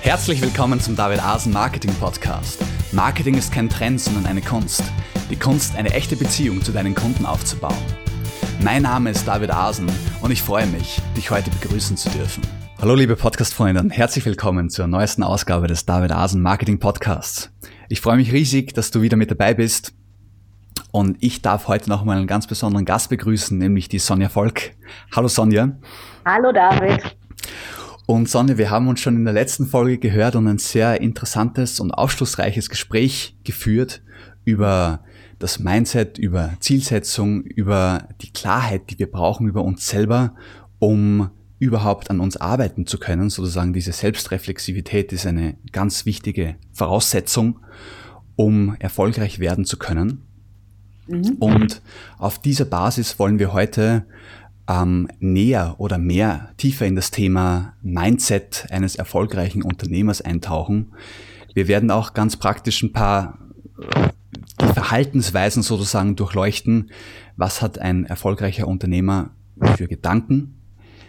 Herzlich willkommen zum David Asen Marketing Podcast. Marketing ist kein Trend, sondern eine Kunst. Die Kunst, eine echte Beziehung zu deinen Kunden aufzubauen. Mein Name ist David Asen und ich freue mich, dich heute begrüßen zu dürfen. Hallo liebe Podcast-Freunde und herzlich willkommen zur neuesten Ausgabe des David Asen Marketing Podcasts. Ich freue mich riesig, dass du wieder mit dabei bist und ich darf heute noch mal einen ganz besonderen Gast begrüßen, nämlich die Sonja Volk. Hallo Sonja. Hallo David. Und Sonja, wir haben uns schon in der letzten Folge gehört und ein sehr interessantes und aufschlussreiches Gespräch geführt über das Mindset, über Zielsetzung, über die Klarheit, die wir brauchen über uns selber, um überhaupt an uns arbeiten zu können. Sozusagen diese Selbstreflexivität ist eine ganz wichtige Voraussetzung, um erfolgreich werden zu können. Mhm. Und auf dieser Basis wollen wir heute ähm, näher oder mehr tiefer in das Thema Mindset eines erfolgreichen Unternehmers eintauchen. Wir werden auch ganz praktisch ein paar äh, die Verhaltensweisen sozusagen durchleuchten. Was hat ein erfolgreicher Unternehmer für Gedanken?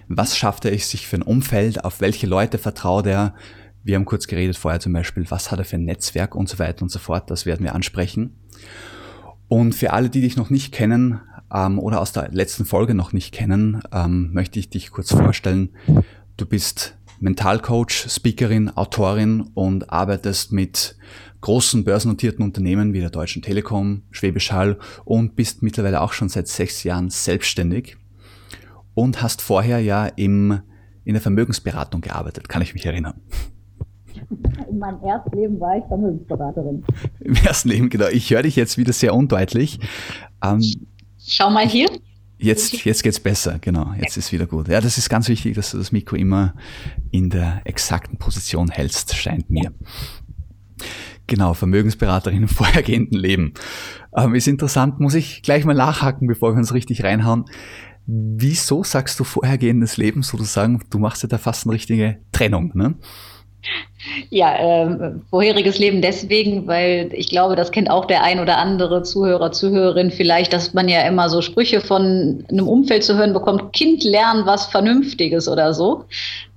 Was schafft er sich für ein Umfeld? Auf welche Leute vertraut er? Wir haben kurz geredet vorher zum Beispiel, was hat er für ein Netzwerk und so weiter und so fort. Das werden wir ansprechen. Und für alle, die dich noch nicht kennen, ähm, oder aus der letzten Folge noch nicht kennen, ähm, möchte ich dich kurz vorstellen. Du bist Mentalcoach, Speakerin, Autorin und arbeitest mit großen börsennotierten Unternehmen wie der Deutschen Telekom, Schwäbisch Hall und bist mittlerweile auch schon seit sechs Jahren selbstständig und hast vorher ja im, in der Vermögensberatung gearbeitet, kann ich mich erinnern. In meinem ersten Leben war ich Vermögensberaterin. Im ersten Leben, genau. Ich höre dich jetzt wieder sehr undeutlich. Ähm, Schau mal hier. Jetzt, jetzt geht's besser, genau. Jetzt ist wieder gut. Ja, das ist ganz wichtig, dass du das Mikro immer in der exakten Position hältst, scheint mir. Genau, Vermögensberaterin im vorhergehenden Leben. Ähm, ist interessant, muss ich gleich mal nachhaken, bevor wir uns richtig reinhauen. Wieso sagst du vorhergehendes Leben sozusagen? Du machst ja da fast eine richtige Trennung, ne? Ja, äh, vorheriges Leben deswegen, weil ich glaube, das kennt auch der ein oder andere Zuhörer, Zuhörerin vielleicht, dass man ja immer so Sprüche von einem Umfeld zu hören bekommt, Kind lernen was Vernünftiges oder so.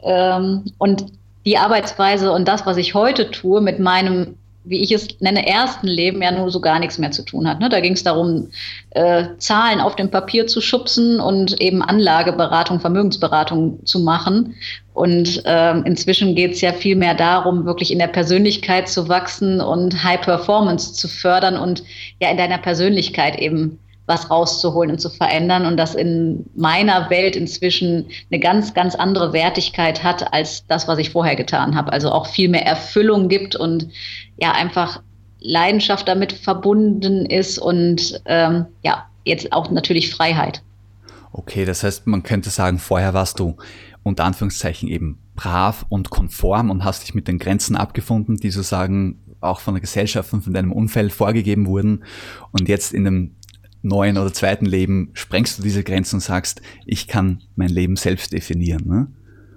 Ähm, und die Arbeitsweise und das, was ich heute tue mit meinem wie ich es nenne, ersten Leben ja nur so gar nichts mehr zu tun hat. Ne? Da ging es darum, äh, Zahlen auf dem Papier zu schubsen und eben Anlageberatung, Vermögensberatung zu machen. Und äh, inzwischen geht es ja viel mehr darum, wirklich in der Persönlichkeit zu wachsen und High Performance zu fördern und ja in deiner Persönlichkeit eben was rauszuholen und zu verändern und das in meiner Welt inzwischen eine ganz, ganz andere Wertigkeit hat als das, was ich vorher getan habe. Also auch viel mehr Erfüllung gibt und ja einfach Leidenschaft damit verbunden ist und ähm, ja, jetzt auch natürlich Freiheit. Okay, das heißt, man könnte sagen, vorher warst du unter Anführungszeichen eben brav und konform und hast dich mit den Grenzen abgefunden, die sozusagen auch von der Gesellschaft und von deinem Umfeld vorgegeben wurden. Und jetzt in dem neuen oder zweiten Leben sprengst du diese Grenzen und sagst, ich kann mein Leben selbst definieren. Ne?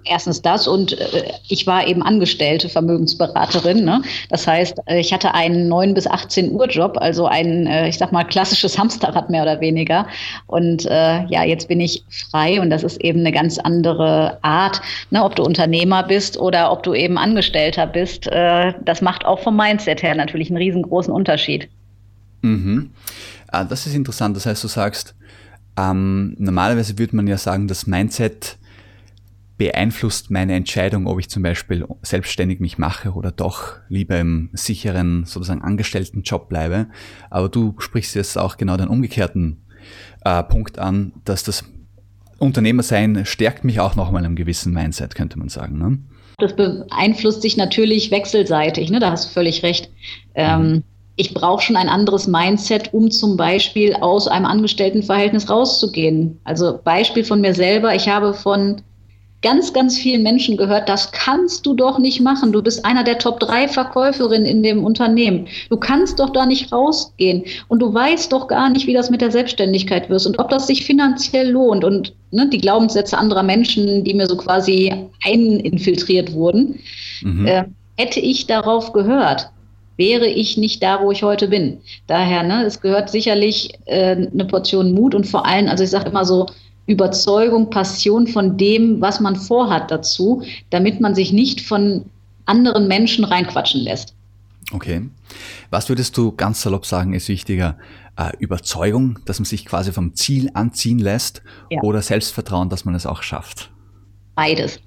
Erstens das und äh, ich war eben angestellte Vermögensberaterin. Ne? Das heißt, äh, ich hatte einen 9 bis 18 Uhr Job, also ein, äh, ich sag mal, klassisches Hamsterrad mehr oder weniger. Und äh, ja, jetzt bin ich frei und das ist eben eine ganz andere Art, ne? ob du Unternehmer bist oder ob du eben Angestellter bist. Äh, das macht auch vom Mindset her natürlich einen riesengroßen Unterschied. Mhm. Ah, das ist interessant. Das heißt, du sagst, ähm, normalerweise würde man ja sagen, das Mindset beeinflusst meine Entscheidung, ob ich zum Beispiel selbstständig mich mache oder doch lieber im sicheren, sozusagen angestellten Job bleibe. Aber du sprichst jetzt auch genau den umgekehrten äh, Punkt an, dass das Unternehmersein stärkt mich auch nochmal im gewissen Mindset, könnte man sagen. Ne? Das beeinflusst sich natürlich wechselseitig, ne? da hast du völlig recht. Ähm, mhm ich brauche schon ein anderes Mindset, um zum Beispiel aus einem Angestelltenverhältnis rauszugehen. Also Beispiel von mir selber, ich habe von ganz, ganz vielen Menschen gehört, das kannst du doch nicht machen. Du bist einer der Top 3 Verkäuferinnen in dem Unternehmen. Du kannst doch da nicht rausgehen. Und du weißt doch gar nicht, wie das mit der Selbstständigkeit wirst und ob das sich finanziell lohnt. Und ne, die Glaubenssätze anderer Menschen, die mir so quasi eininfiltriert wurden, mhm. äh, hätte ich darauf gehört wäre ich nicht da, wo ich heute bin. Daher, ne, es gehört sicherlich äh, eine Portion Mut und vor allem, also ich sage immer so, Überzeugung, Passion von dem, was man vorhat dazu, damit man sich nicht von anderen Menschen reinquatschen lässt. Okay. Was würdest du ganz salopp sagen, ist wichtiger? Äh, Überzeugung, dass man sich quasi vom Ziel anziehen lässt ja. oder Selbstvertrauen, dass man es auch schafft? Beides.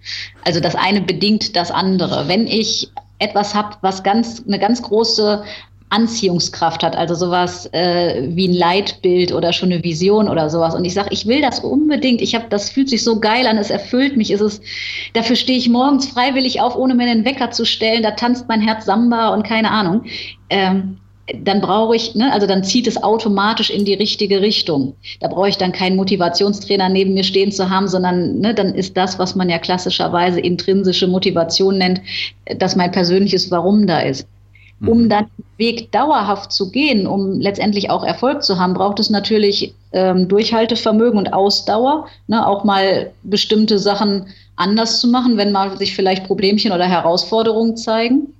Also das eine bedingt das andere. Wenn ich etwas habe, was ganz eine ganz große Anziehungskraft hat, also sowas äh, wie ein Leitbild oder schon eine Vision oder sowas. Und ich sage, ich will das unbedingt. Ich habe, das fühlt sich so geil an, es erfüllt mich. Ist es, dafür stehe ich morgens freiwillig auf, ohne mir den Wecker zu stellen. Da tanzt mein Herz Samba und keine Ahnung. Ähm, dann brauche ich, ne, also dann zieht es automatisch in die richtige Richtung. Da brauche ich dann keinen Motivationstrainer neben mir stehen zu haben, sondern ne, dann ist das, was man ja klassischerweise intrinsische Motivation nennt, dass mein persönliches Warum da ist. Um mhm. dann den Weg dauerhaft zu gehen, um letztendlich auch Erfolg zu haben, braucht es natürlich ähm, Durchhaltevermögen und Ausdauer, ne, auch mal bestimmte Sachen anders zu machen, wenn mal sich vielleicht Problemchen oder Herausforderungen zeigen.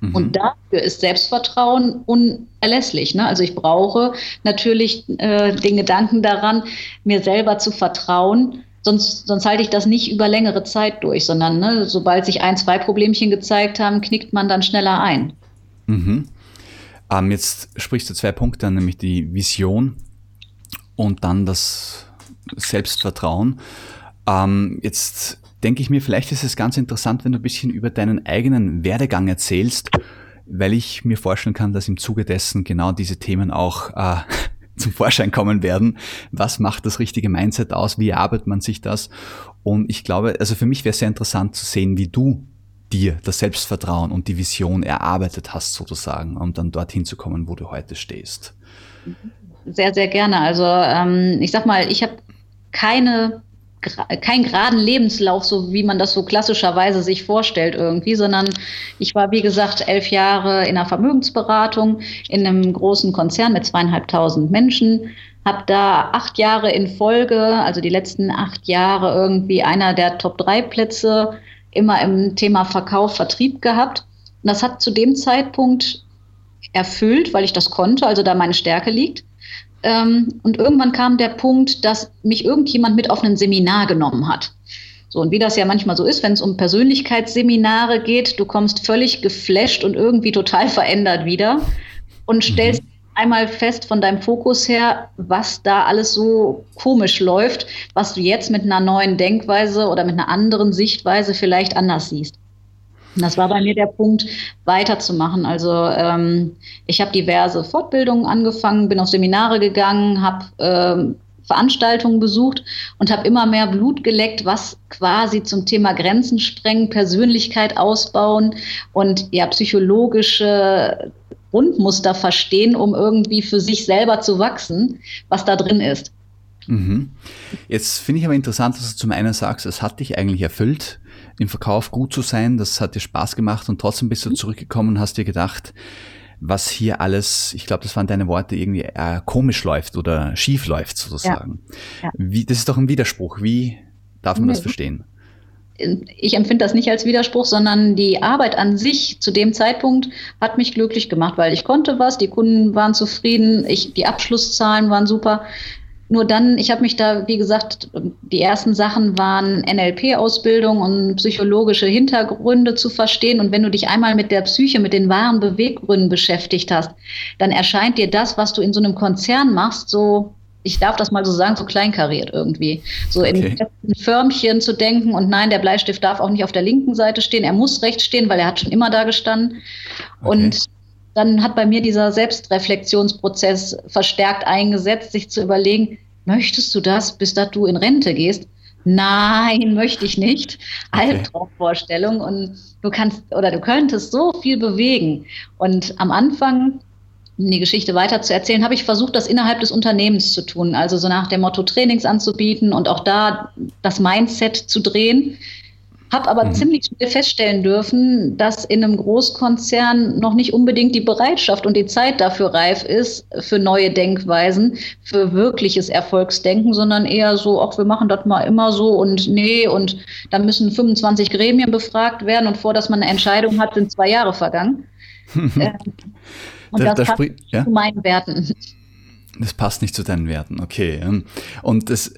Mhm. Und dafür ist Selbstvertrauen unerlässlich. Ne? Also ich brauche natürlich äh, den Gedanken daran, mir selber zu vertrauen. Sonst, sonst halte ich das nicht über längere Zeit durch, sondern ne, sobald sich ein, zwei Problemchen gezeigt haben, knickt man dann schneller ein. Mhm. Ähm, jetzt sprichst du zwei Punkte nämlich die Vision und dann das Selbstvertrauen. Ähm, jetzt denke ich mir, vielleicht ist es ganz interessant, wenn du ein bisschen über deinen eigenen Werdegang erzählst, weil ich mir vorstellen kann, dass im Zuge dessen genau diese Themen auch äh, zum Vorschein kommen werden. Was macht das richtige Mindset aus? Wie arbeitet man sich das? Und ich glaube, also für mich wäre es sehr interessant zu sehen, wie du dir das Selbstvertrauen und die Vision erarbeitet hast, sozusagen, um dann dorthin zu kommen, wo du heute stehst. Sehr, sehr gerne. Also ähm, ich sag mal, ich habe keine kein geraden Lebenslauf, so wie man das so klassischerweise sich vorstellt irgendwie, sondern ich war, wie gesagt, elf Jahre in einer Vermögensberatung in einem großen Konzern mit zweieinhalbtausend Menschen, habe da acht Jahre in Folge, also die letzten acht Jahre irgendwie einer der Top-3-Plätze immer im Thema Verkauf, Vertrieb gehabt. Und das hat zu dem Zeitpunkt erfüllt, weil ich das konnte, also da meine Stärke liegt. Ähm, und irgendwann kam der Punkt, dass mich irgendjemand mit auf ein Seminar genommen hat. So, und wie das ja manchmal so ist, wenn es um Persönlichkeitsseminare geht, du kommst völlig geflasht und irgendwie total verändert wieder und mhm. stellst einmal fest von deinem Fokus her, was da alles so komisch läuft, was du jetzt mit einer neuen Denkweise oder mit einer anderen Sichtweise vielleicht anders siehst. Das war bei mir der Punkt, weiterzumachen. Also ähm, ich habe diverse Fortbildungen angefangen, bin auf Seminare gegangen, habe ähm, Veranstaltungen besucht und habe immer mehr Blut geleckt, was quasi zum Thema Grenzen sprengen, Persönlichkeit ausbauen und ja psychologische Grundmuster verstehen, um irgendwie für sich selber zu wachsen, was da drin ist. Mhm. Jetzt finde ich aber interessant, dass du zum einen sagst, es hat dich eigentlich erfüllt, im Verkauf gut zu sein, das hat dir Spaß gemacht und trotzdem bist du mhm. zurückgekommen und hast dir gedacht, was hier alles, ich glaube, das waren deine Worte, irgendwie äh, komisch läuft oder schief läuft sozusagen. Ja. Ja. Wie, das ist doch ein Widerspruch. Wie darf man nee. das verstehen? Ich empfinde das nicht als Widerspruch, sondern die Arbeit an sich zu dem Zeitpunkt hat mich glücklich gemacht, weil ich konnte was, die Kunden waren zufrieden, ich, die Abschlusszahlen waren super. Nur dann, ich habe mich da, wie gesagt, die ersten Sachen waren NLP-Ausbildung und psychologische Hintergründe zu verstehen. Und wenn du dich einmal mit der Psyche, mit den wahren Beweggründen beschäftigt hast, dann erscheint dir das, was du in so einem Konzern machst, so ich darf das mal so sagen, so kleinkariert irgendwie. So okay. in Förmchen zu denken und nein, der Bleistift darf auch nicht auf der linken Seite stehen, er muss rechts stehen, weil er hat schon immer da gestanden. Okay. Und dann hat bei mir dieser Selbstreflexionsprozess verstärkt eingesetzt, sich zu überlegen, möchtest du das, bis dass du in Rente gehst? Nein, möchte ich nicht. Albtraumvorstellung und du kannst oder du könntest so viel bewegen. Und am Anfang, um die Geschichte weiter zu erzählen, habe ich versucht, das innerhalb des Unternehmens zu tun. Also so nach dem Motto Trainings anzubieten und auch da das Mindset zu drehen. Habe aber mhm. ziemlich schnell feststellen dürfen, dass in einem Großkonzern noch nicht unbedingt die Bereitschaft und die Zeit dafür reif ist, für neue Denkweisen, für wirkliches Erfolgsdenken, sondern eher so, auch wir machen das mal immer so und nee, und dann müssen 25 Gremien befragt werden und vor, dass man eine Entscheidung hat, sind zwei Jahre vergangen. ähm, und da, das da passt ja? zu meinen Werten. Das passt nicht zu deinen Werten, okay. Und das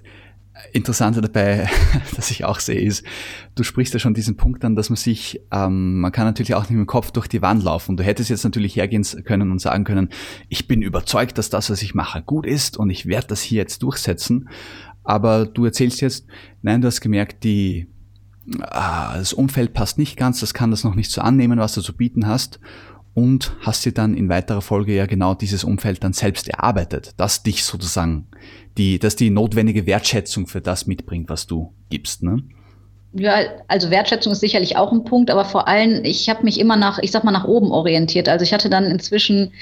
Interessante dabei, dass ich auch sehe, ist, du sprichst ja schon diesen Punkt an, dass man sich, ähm, man kann natürlich auch nicht mit dem Kopf durch die Wand laufen. Du hättest jetzt natürlich hergehen können und sagen können, ich bin überzeugt, dass das, was ich mache, gut ist und ich werde das hier jetzt durchsetzen. Aber du erzählst jetzt, nein, du hast gemerkt, die, ah, das Umfeld passt nicht ganz, das kann das noch nicht so annehmen, was du zu bieten hast und hast dir dann in weiterer Folge ja genau dieses Umfeld dann selbst erarbeitet, das dich sozusagen, die, dass die notwendige Wertschätzung für das mitbringt, was du gibst, ne? Ja, also Wertschätzung ist sicherlich auch ein Punkt, aber vor allem, ich habe mich immer nach, ich sag mal, nach oben orientiert. Also ich hatte dann inzwischen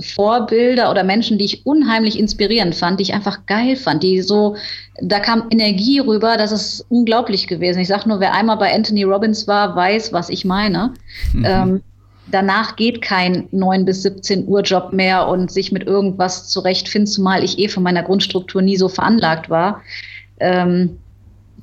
Vorbilder oder Menschen, die ich unheimlich inspirierend fand, die ich einfach geil fand, die so, da kam Energie rüber, das ist unglaublich gewesen. Ich sag nur, wer einmal bei Anthony Robbins war, weiß, was ich meine. Mhm. Ähm, danach geht kein 9 bis 17 Uhr Job mehr und sich mit irgendwas zurechtfinden, zumal ich eh von meiner Grundstruktur nie so veranlagt war. Ähm,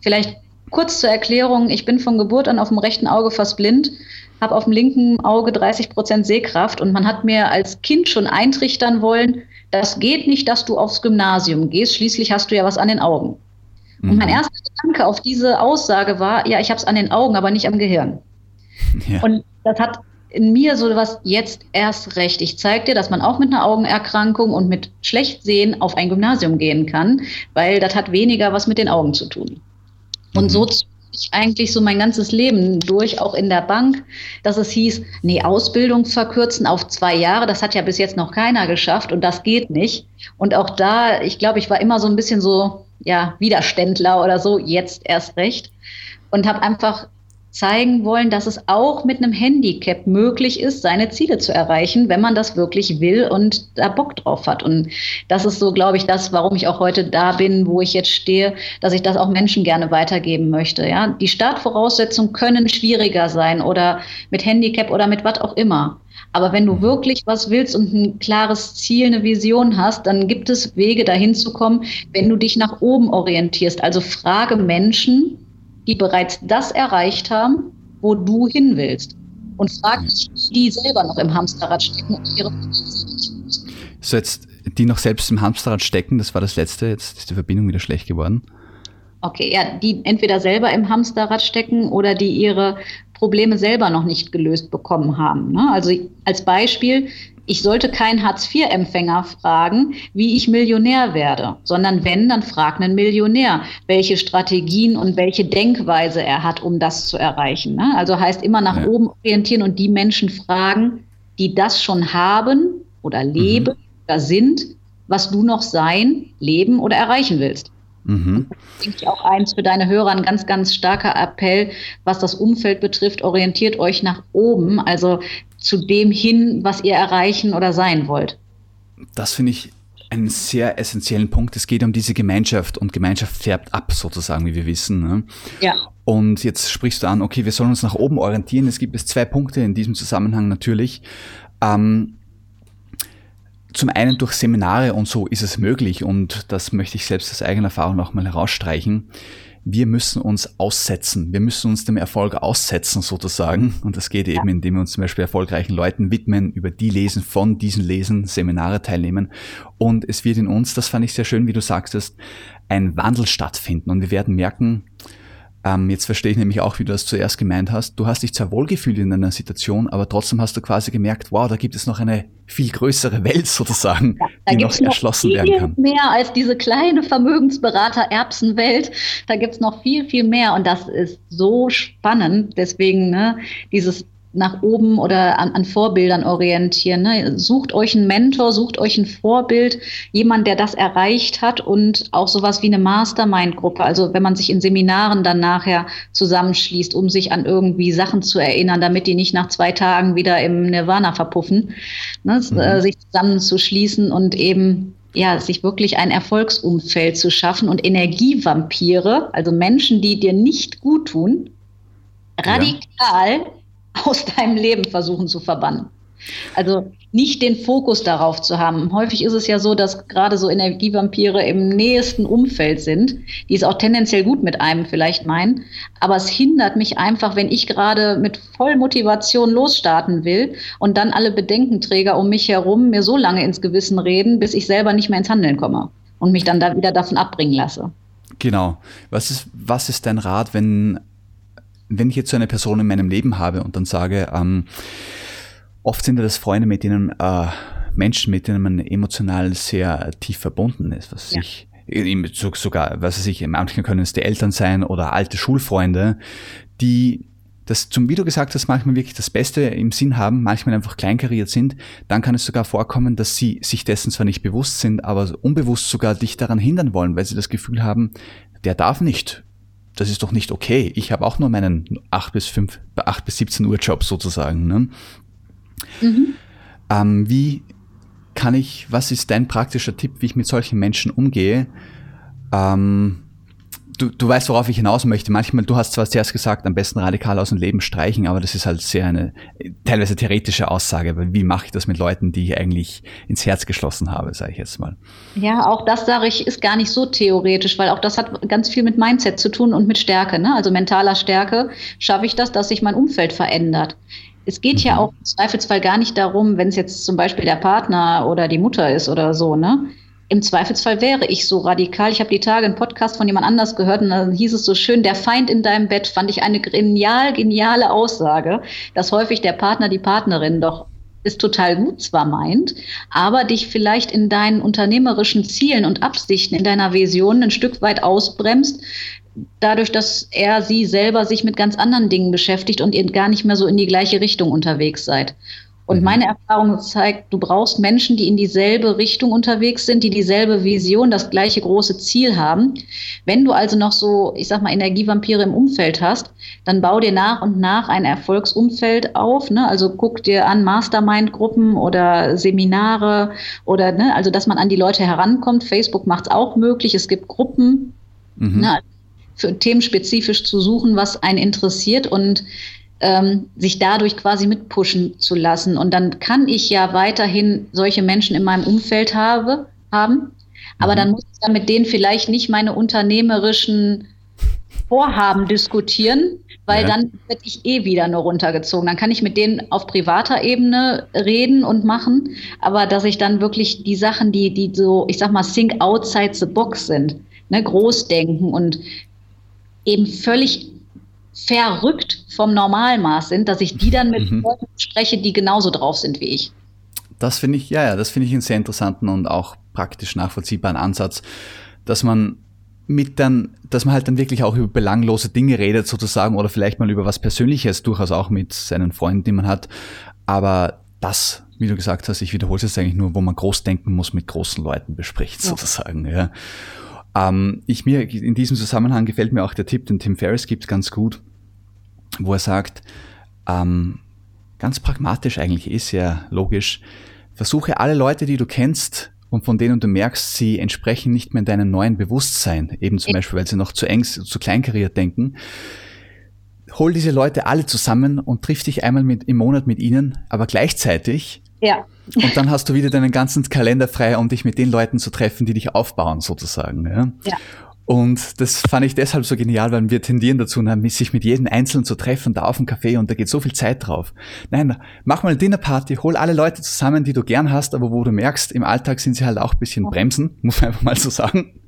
vielleicht kurz zur Erklärung, ich bin von Geburt an auf dem rechten Auge fast blind, habe auf dem linken Auge 30 Prozent Sehkraft und man hat mir als Kind schon eintrichtern wollen, das geht nicht, dass du aufs Gymnasium gehst, schließlich hast du ja was an den Augen. Mhm. Und mein mhm. erster Gedanke auf diese Aussage war, ja, ich habe es an den Augen, aber nicht am Gehirn. Ja. Und das hat in mir so was jetzt erst recht. Ich zeige dir, dass man auch mit einer Augenerkrankung und mit Schlechtsehen auf ein Gymnasium gehen kann, weil das hat weniger was mit den Augen zu tun. Und mhm. so ich eigentlich so mein ganzes Leben durch, auch in der Bank, dass es hieß, nee, Ausbildung verkürzen auf zwei Jahre, das hat ja bis jetzt noch keiner geschafft und das geht nicht. Und auch da, ich glaube, ich war immer so ein bisschen so, ja, Widerständler oder so, jetzt erst recht. Und habe einfach zeigen wollen, dass es auch mit einem Handicap möglich ist, seine Ziele zu erreichen, wenn man das wirklich will und da Bock drauf hat. Und das ist so, glaube ich, das, warum ich auch heute da bin, wo ich jetzt stehe, dass ich das auch Menschen gerne weitergeben möchte. Ja, die Startvoraussetzungen können schwieriger sein oder mit Handicap oder mit was auch immer. Aber wenn du wirklich was willst und ein klares Ziel, eine Vision hast, dann gibt es Wege dahin zu kommen, wenn du dich nach oben orientierst. Also frage Menschen, die bereits das erreicht haben, wo du hin willst. Und frag dich, die selber noch im Hamsterrad stecken und ihre So jetzt, die noch selbst im Hamsterrad stecken, das war das letzte, jetzt ist die Verbindung wieder schlecht geworden. Okay, ja, die entweder selber im Hamsterrad stecken oder die ihre Probleme selber noch nicht gelöst bekommen haben. Ne? Also als Beispiel, ich sollte keinen Hartz-IV-Empfänger fragen, wie ich Millionär werde, sondern wenn, dann frag einen Millionär, welche Strategien und welche Denkweise er hat, um das zu erreichen. Ne? Also heißt immer nach ja. oben orientieren und die Menschen fragen, die das schon haben oder leben mhm. oder sind, was du noch sein, leben oder erreichen willst. Mhm. Das denke ich auch eins für deine Hörer, ein ganz, ganz starker Appell, was das Umfeld betrifft, orientiert euch nach oben, also zu dem hin, was ihr erreichen oder sein wollt. Das finde ich einen sehr essentiellen Punkt. Es geht um diese Gemeinschaft und Gemeinschaft färbt ab, sozusagen, wie wir wissen. Ne? Ja. Und jetzt sprichst du an, okay, wir sollen uns nach oben orientieren. Es gibt es zwei Punkte in diesem Zusammenhang natürlich. Ähm, zum einen durch Seminare und so ist es möglich und das möchte ich selbst aus eigener Erfahrung nochmal herausstreichen. Wir müssen uns aussetzen. Wir müssen uns dem Erfolg aussetzen sozusagen. Und das geht eben, indem wir uns zum Beispiel erfolgreichen Leuten widmen, über die lesen, von diesen Lesen, Seminare teilnehmen. Und es wird in uns, das fand ich sehr schön, wie du sagtest, ein Wandel stattfinden. Und wir werden merken, ähm, jetzt verstehe ich nämlich auch, wie du das zuerst gemeint hast. Du hast dich zwar wohlgefühlt in einer Situation, aber trotzdem hast du quasi gemerkt, wow, da gibt es noch eine viel größere Welt sozusagen, ja, die noch erschlossen noch werden kann. Mehr als diese kleine Vermögensberater-Erbsenwelt. Da gibt es noch viel, viel mehr und das ist so spannend. Deswegen ne, dieses nach oben oder an, an Vorbildern orientieren. Ne? Sucht euch einen Mentor, sucht euch ein Vorbild, jemand, der das erreicht hat und auch sowas wie eine Mastermind-Gruppe. Also wenn man sich in Seminaren dann nachher zusammenschließt, um sich an irgendwie Sachen zu erinnern, damit die nicht nach zwei Tagen wieder im Nirvana verpuffen, ne? mhm. äh, sich zusammenzuschließen und eben ja, sich wirklich ein Erfolgsumfeld zu schaffen und Energievampire, also Menschen, die dir nicht gut tun, radikal ja aus deinem Leben versuchen zu verbannen. Also nicht den Fokus darauf zu haben. Häufig ist es ja so, dass gerade so Energievampire im nächsten Umfeld sind, die es auch tendenziell gut mit einem vielleicht meinen. Aber es hindert mich einfach, wenn ich gerade mit Vollmotivation losstarten will und dann alle Bedenkenträger um mich herum mir so lange ins Gewissen reden, bis ich selber nicht mehr ins Handeln komme und mich dann da wieder davon abbringen lasse. Genau. Was ist, was ist dein Rat, wenn, wenn ich jetzt so eine Person in meinem Leben habe und dann sage, ähm, oft sind das Freunde, mit denen äh, Menschen, mit denen man emotional sehr tief verbunden ist, was ja. ich sogar, was weiß ich, manchmal können es die Eltern sein oder alte Schulfreunde, die das zum, wie du gesagt hast, manchmal wirklich das Beste im Sinn haben, manchmal einfach kleinkariert sind, dann kann es sogar vorkommen, dass sie sich dessen zwar nicht bewusst sind, aber unbewusst sogar dich daran hindern wollen, weil sie das Gefühl haben, der darf nicht. Das ist doch nicht okay. Ich habe auch nur meinen 8 bis 5, 8 bis 17 Uhr Job sozusagen. Ne? Mhm. Ähm, wie kann ich, was ist dein praktischer Tipp, wie ich mit solchen Menschen umgehe? Ähm, du, du weißt, worauf ich hinaus möchte. Manchmal, du hast zwar zuerst gesagt, am besten radikal aus dem Leben streichen, aber das ist halt sehr eine teilweise theoretische Aussage. Weil wie mache ich das mit Leuten, die ich eigentlich ins Herz geschlossen habe, sage ich jetzt mal. Ja, auch das sage ich, ist gar nicht so theoretisch, weil auch das hat ganz viel mit Mindset zu tun und mit Stärke. Ne? Also mentaler Stärke schaffe ich das, dass sich mein Umfeld verändert. Es geht mhm. ja auch im Zweifelsfall gar nicht darum, wenn es jetzt zum Beispiel der Partner oder die Mutter ist oder so, ne? Im Zweifelsfall wäre ich so radikal. Ich habe die Tage einen Podcast von jemand anders gehört und dann hieß es so schön, der Feind in deinem Bett fand ich eine genial, geniale Aussage, dass häufig der Partner die Partnerin doch ist total gut zwar meint, aber dich vielleicht in deinen unternehmerischen Zielen und Absichten, in deiner Vision ein Stück weit ausbremst, dadurch, dass er sie selber sich mit ganz anderen Dingen beschäftigt und ihr gar nicht mehr so in die gleiche Richtung unterwegs seid. Und mhm. meine Erfahrung zeigt, du brauchst Menschen, die in dieselbe Richtung unterwegs sind, die dieselbe Vision, das gleiche große Ziel haben. Wenn du also noch so, ich sag mal, Energievampire im Umfeld hast, dann bau dir nach und nach ein Erfolgsumfeld auf. Ne? Also guck dir an Mastermind-Gruppen oder Seminare oder, ne? also dass man an die Leute herankommt. Facebook macht es auch möglich. Es gibt Gruppen. Mhm. Ne? für Themen spezifisch zu suchen, was einen interessiert und ähm, sich dadurch quasi mitpushen zu lassen. Und dann kann ich ja weiterhin solche Menschen in meinem Umfeld habe, haben, aber mhm. dann muss ich ja mit denen vielleicht nicht meine unternehmerischen Vorhaben diskutieren, weil ja. dann werde ich eh wieder nur runtergezogen. Dann kann ich mit denen auf privater Ebene reden und machen, aber dass ich dann wirklich die Sachen, die, die so, ich sag mal, think outside the box sind, ne, groß denken und eben völlig verrückt vom Normalmaß sind, dass ich die dann mit mhm. Leuten spreche, die genauso drauf sind wie ich. Das finde ich, ja, ja, das finde ich einen sehr interessanten und auch praktisch nachvollziehbaren Ansatz, dass man mit dann, dass man halt dann wirklich auch über belanglose Dinge redet sozusagen oder vielleicht mal über was Persönliches, durchaus auch mit seinen Freunden, die man hat. Aber das, wie du gesagt hast, ich wiederhole es jetzt eigentlich nur, wo man groß denken muss, mit großen Leuten bespricht ja. sozusagen. Ja. Ähm, ich mir in diesem Zusammenhang gefällt mir auch der Tipp, den Tim Ferriss gibt, ganz gut, wo er sagt, ähm, ganz pragmatisch eigentlich ist ja logisch, versuche alle Leute, die du kennst und von denen du merkst, sie entsprechen nicht mehr in deinem neuen Bewusstsein, eben zum Beispiel, weil sie noch zu eng, zu kleinkariert denken, hol diese Leute alle zusammen und triff dich einmal mit, im Monat mit ihnen, aber gleichzeitig ja. Und dann hast du wieder deinen ganzen Kalender frei, um dich mit den Leuten zu treffen, die dich aufbauen, sozusagen. Ja. ja. Und das fand ich deshalb so genial, weil wir tendieren dazu, sich mit jedem Einzelnen zu treffen, da auf dem Café und da geht so viel Zeit drauf. Nein, mach mal eine Dinnerparty, hol alle Leute zusammen, die du gern hast, aber wo du merkst, im Alltag sind sie halt auch ein bisschen bremsen, muss man einfach mal so sagen.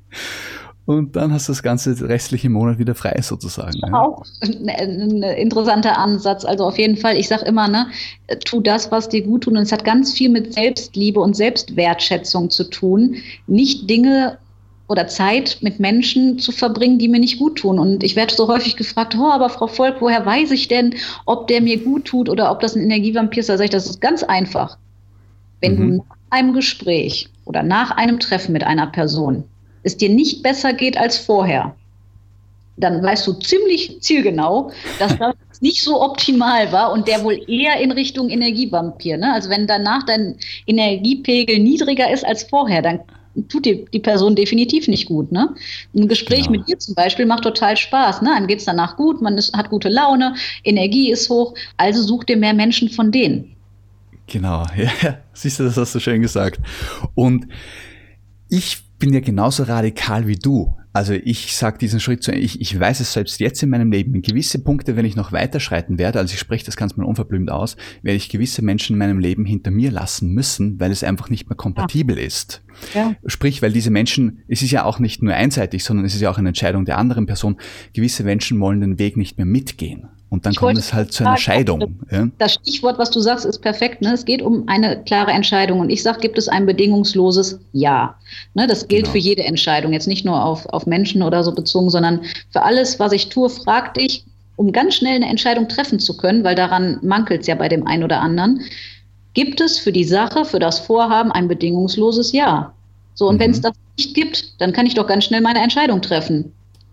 Und dann hast du das ganze restliche Monat wieder frei sozusagen. Ja. Auch ein, ein, interessanter Ansatz. Also auf jeden Fall, ich sage immer, ne, tu das, was dir gut tut. Und es hat ganz viel mit Selbstliebe und Selbstwertschätzung zu tun. Nicht Dinge oder Zeit mit Menschen zu verbringen, die mir nicht gut tun. Und ich werde so häufig gefragt, oh, aber Frau Volk, woher weiß ich denn, ob der mir gut tut oder ob das ein Energievampir ist? Da sage ich, das ist ganz einfach. Wenn mhm. du nach einem Gespräch oder nach einem Treffen mit einer Person es dir nicht besser geht als vorher, dann weißt du ziemlich zielgenau, dass das nicht so optimal war und der wohl eher in Richtung Energievampir. Ne? Also wenn danach dein Energiepegel niedriger ist als vorher, dann tut dir die Person definitiv nicht gut. Ne? Ein Gespräch genau. mit dir zum Beispiel macht total Spaß. Ne? Einem geht es danach gut, man ist, hat gute Laune, Energie ist hoch, also such dir mehr Menschen von denen. Genau, ja, siehst du, das hast du schön gesagt. Und ich bin ja genauso radikal wie du. Also ich sage diesen Schritt zu, ich, ich weiß es selbst jetzt in meinem Leben, in gewisse Punkte, wenn ich noch weiter schreiten werde, also ich spreche das ganz mal unverblümt aus, werde ich gewisse Menschen in meinem Leben hinter mir lassen müssen, weil es einfach nicht mehr kompatibel ja. ist. Ja. Sprich, weil diese Menschen, es ist ja auch nicht nur einseitig, sondern es ist ja auch eine Entscheidung der anderen Person, gewisse Menschen wollen den Weg nicht mehr mitgehen. Und dann ich kommt es halt zu einer Scheidung. Ja? Das Stichwort, was du sagst, ist perfekt. Ne? Es geht um eine klare Entscheidung. Und ich sage, gibt es ein bedingungsloses Ja. Ne? Das gilt genau. für jede Entscheidung, jetzt nicht nur auf, auf Menschen oder so bezogen, sondern für alles, was ich tue, frag dich, um ganz schnell eine Entscheidung treffen zu können, weil daran mangelt es ja bei dem einen oder anderen, gibt es für die Sache, für das Vorhaben ein bedingungsloses Ja. So, und mhm. wenn es das nicht gibt, dann kann ich doch ganz schnell meine Entscheidung treffen.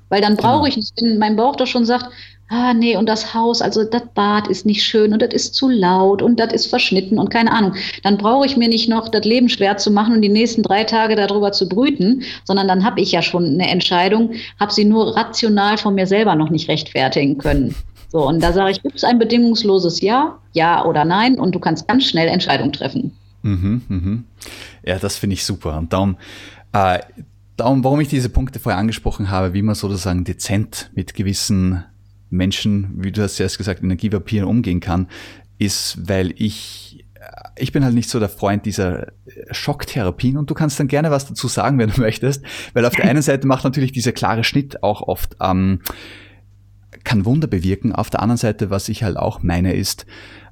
Weil dann brauche genau. ich nicht, wenn mein Bauch doch schon sagt, ah nee, und das Haus, also das Bad ist nicht schön und das ist zu laut und das ist verschnitten und keine Ahnung. Dann brauche ich mir nicht noch das Leben schwer zu machen und die nächsten drei Tage darüber zu brüten, sondern dann habe ich ja schon eine Entscheidung, habe sie nur rational von mir selber noch nicht rechtfertigen können. So, und da sage ich, gibt es ein bedingungsloses Ja, Ja oder Nein und du kannst ganz schnell Entscheidungen treffen. Mhm, mhm. Ja, das finde ich super. Und darum, äh, darum, warum ich diese Punkte vorher angesprochen habe, wie man sozusagen dezent mit gewissen Menschen, wie du hast erst gesagt, Energievampiren umgehen kann, ist, weil ich, ich bin halt nicht so der Freund dieser Schocktherapien und du kannst dann gerne was dazu sagen, wenn du möchtest, weil auf der einen Seite macht natürlich dieser klare Schnitt auch oft, ähm, kann Wunder bewirken. Auf der anderen Seite, was ich halt auch meine, ist,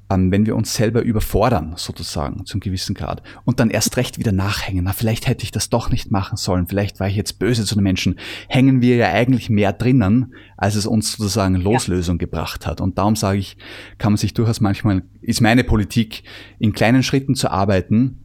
ähm, wenn wir uns selber überfordern, sozusagen, zum gewissen Grad, und dann erst recht wieder nachhängen, na, vielleicht hätte ich das doch nicht machen sollen, vielleicht war ich jetzt böse zu den Menschen, hängen wir ja eigentlich mehr drinnen, als es uns sozusagen Loslösung ja. gebracht hat. Und darum sage ich, kann man sich durchaus manchmal, ist meine Politik, in kleinen Schritten zu arbeiten,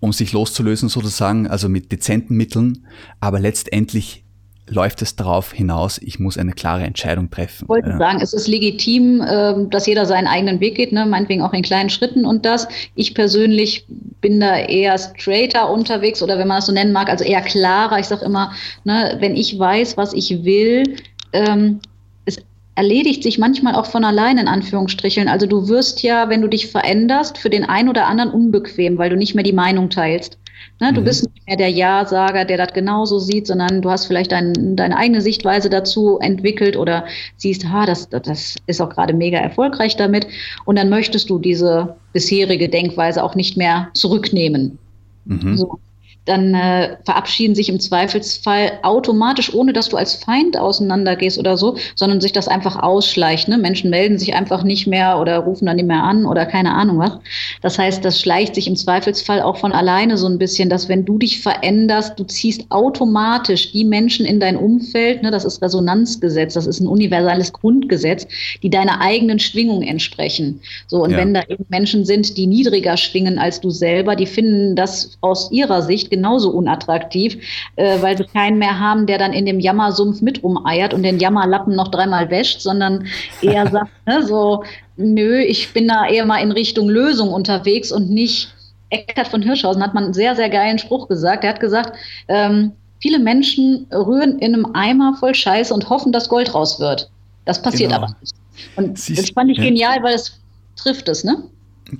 um sich loszulösen sozusagen, also mit dezenten Mitteln, aber letztendlich läuft es darauf hinaus, ich muss eine klare Entscheidung treffen. Ich wollte ja. sagen, es ist legitim, ähm, dass jeder seinen eigenen Weg geht, ne? meinetwegen auch in kleinen Schritten und das. Ich persönlich bin da eher straighter unterwegs oder wenn man das so nennen mag, also eher klarer. Ich sage immer, ne, wenn ich weiß, was ich will, ähm, es erledigt sich manchmal auch von allein in Anführungsstrichen. Also du wirst ja, wenn du dich veränderst, für den einen oder anderen unbequem, weil du nicht mehr die Meinung teilst. Ne, du mhm. bist nicht mehr der Ja-Sager, der das genauso sieht, sondern du hast vielleicht dein, deine eigene Sichtweise dazu entwickelt oder siehst, ha, das, das ist auch gerade mega erfolgreich damit. Und dann möchtest du diese bisherige Denkweise auch nicht mehr zurücknehmen. Mhm. So dann äh, verabschieden sich im Zweifelsfall automatisch, ohne dass du als Feind auseinandergehst oder so, sondern sich das einfach ausschleicht. Ne? Menschen melden sich einfach nicht mehr oder rufen dann nicht mehr an oder keine Ahnung was. Das heißt, das schleicht sich im Zweifelsfall auch von alleine so ein bisschen, dass wenn du dich veränderst, du ziehst automatisch die Menschen in dein Umfeld, ne? das ist Resonanzgesetz, das ist ein universales Grundgesetz, die deiner eigenen Schwingung entsprechen. So, und ja. wenn da eben Menschen sind, die niedriger schwingen als du selber, die finden das aus ihrer Sicht genauso unattraktiv, äh, weil sie keinen mehr haben, der dann in dem Jammersumpf mit rumeiert und den Jammerlappen noch dreimal wäscht, sondern eher sagt, ne, so, nö, ich bin da eher mal in Richtung Lösung unterwegs und nicht. Eckhard von Hirschhausen hat man einen sehr, sehr geilen Spruch gesagt. Er hat gesagt, ähm, viele Menschen rühren in einem Eimer voll Scheiße und hoffen, dass Gold raus wird. Das passiert genau. aber nicht. Und Siehst, das fand ich ja. genial, weil es trifft es, ne?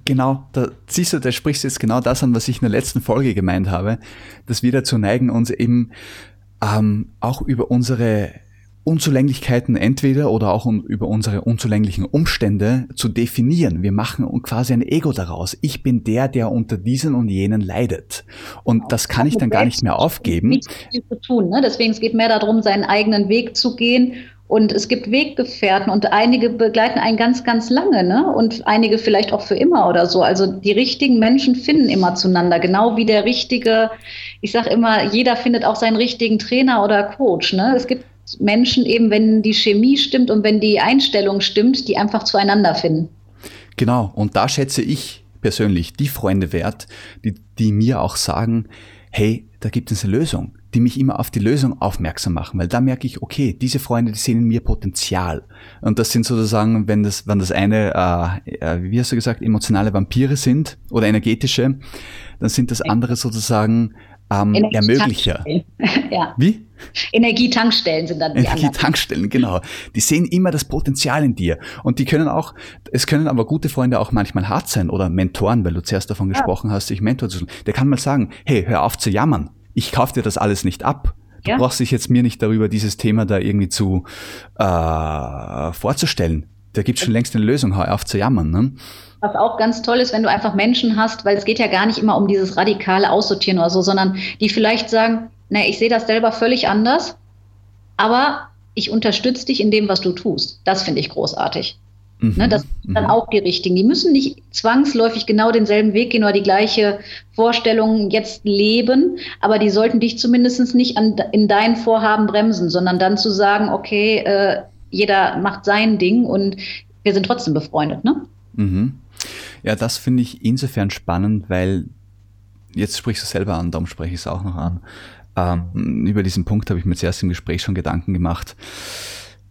Genau, da siehst du, da sprichst du jetzt genau das an, was ich in der letzten Folge gemeint habe, dass wir dazu neigen, uns eben ähm, auch über unsere Unzulänglichkeiten entweder oder auch über unsere unzulänglichen Umstände zu definieren. Wir machen quasi ein Ego daraus. Ich bin der, der unter diesen und jenen leidet. Und das kann ich dann gar nicht mehr aufgeben. Nichts zu tun. Ne? Deswegen es geht mehr darum, seinen eigenen Weg zu gehen und es gibt Weggefährten und einige begleiten einen ganz, ganz lange, ne? Und einige vielleicht auch für immer oder so. Also die richtigen Menschen finden immer zueinander, genau wie der richtige, ich sage immer, jeder findet auch seinen richtigen Trainer oder Coach. Ne? Es gibt Menschen eben, wenn die Chemie stimmt und wenn die Einstellung stimmt, die einfach zueinander finden. Genau, und da schätze ich persönlich die Freunde wert, die, die mir auch sagen, hey, da gibt es eine Lösung die mich immer auf die Lösung aufmerksam machen, weil da merke ich, okay, diese Freunde, die sehen in mir Potenzial. Und das sind sozusagen, wenn das, wenn das eine, äh, äh, wie hast du gesagt, emotionale Vampire sind oder energetische, dann sind das andere sozusagen ähm, Ermöglicher. ja. Wie? Energietankstellen sind dann die Energietankstellen, genau. Die sehen immer das Potenzial in dir. Und die können auch, es können aber gute Freunde auch manchmal hart sein oder Mentoren, weil du zuerst davon ja. gesprochen hast, sich Mentor zu tun. Der kann mal sagen, hey, hör auf zu jammern ich kaufe dir das alles nicht ab. du ja. brauchst dich jetzt mir nicht darüber, dieses Thema da irgendwie zu äh, vorzustellen. Da gibt es schon längst eine Lösung, hör auf zu jammern. Ne? Was auch ganz toll ist, wenn du einfach Menschen hast, weil es geht ja gar nicht immer um dieses radikale Aussortieren oder so, sondern die vielleicht sagen, na, ich sehe das selber völlig anders, aber ich unterstütze dich in dem, was du tust. Das finde ich großartig. Mhm. Ne, das sind dann mhm. auch die richtigen. Die müssen nicht zwangsläufig genau denselben Weg gehen oder die gleiche Vorstellung jetzt leben, aber die sollten dich zumindest nicht an, in deinen Vorhaben bremsen, sondern dann zu sagen, okay, äh, jeder macht sein Ding und wir sind trotzdem befreundet. Ne? Mhm. Ja, das finde ich insofern spannend, weil jetzt sprichst du selber an, darum spreche ich es auch noch an. Ähm, über diesen Punkt habe ich mir zuerst im Gespräch schon Gedanken gemacht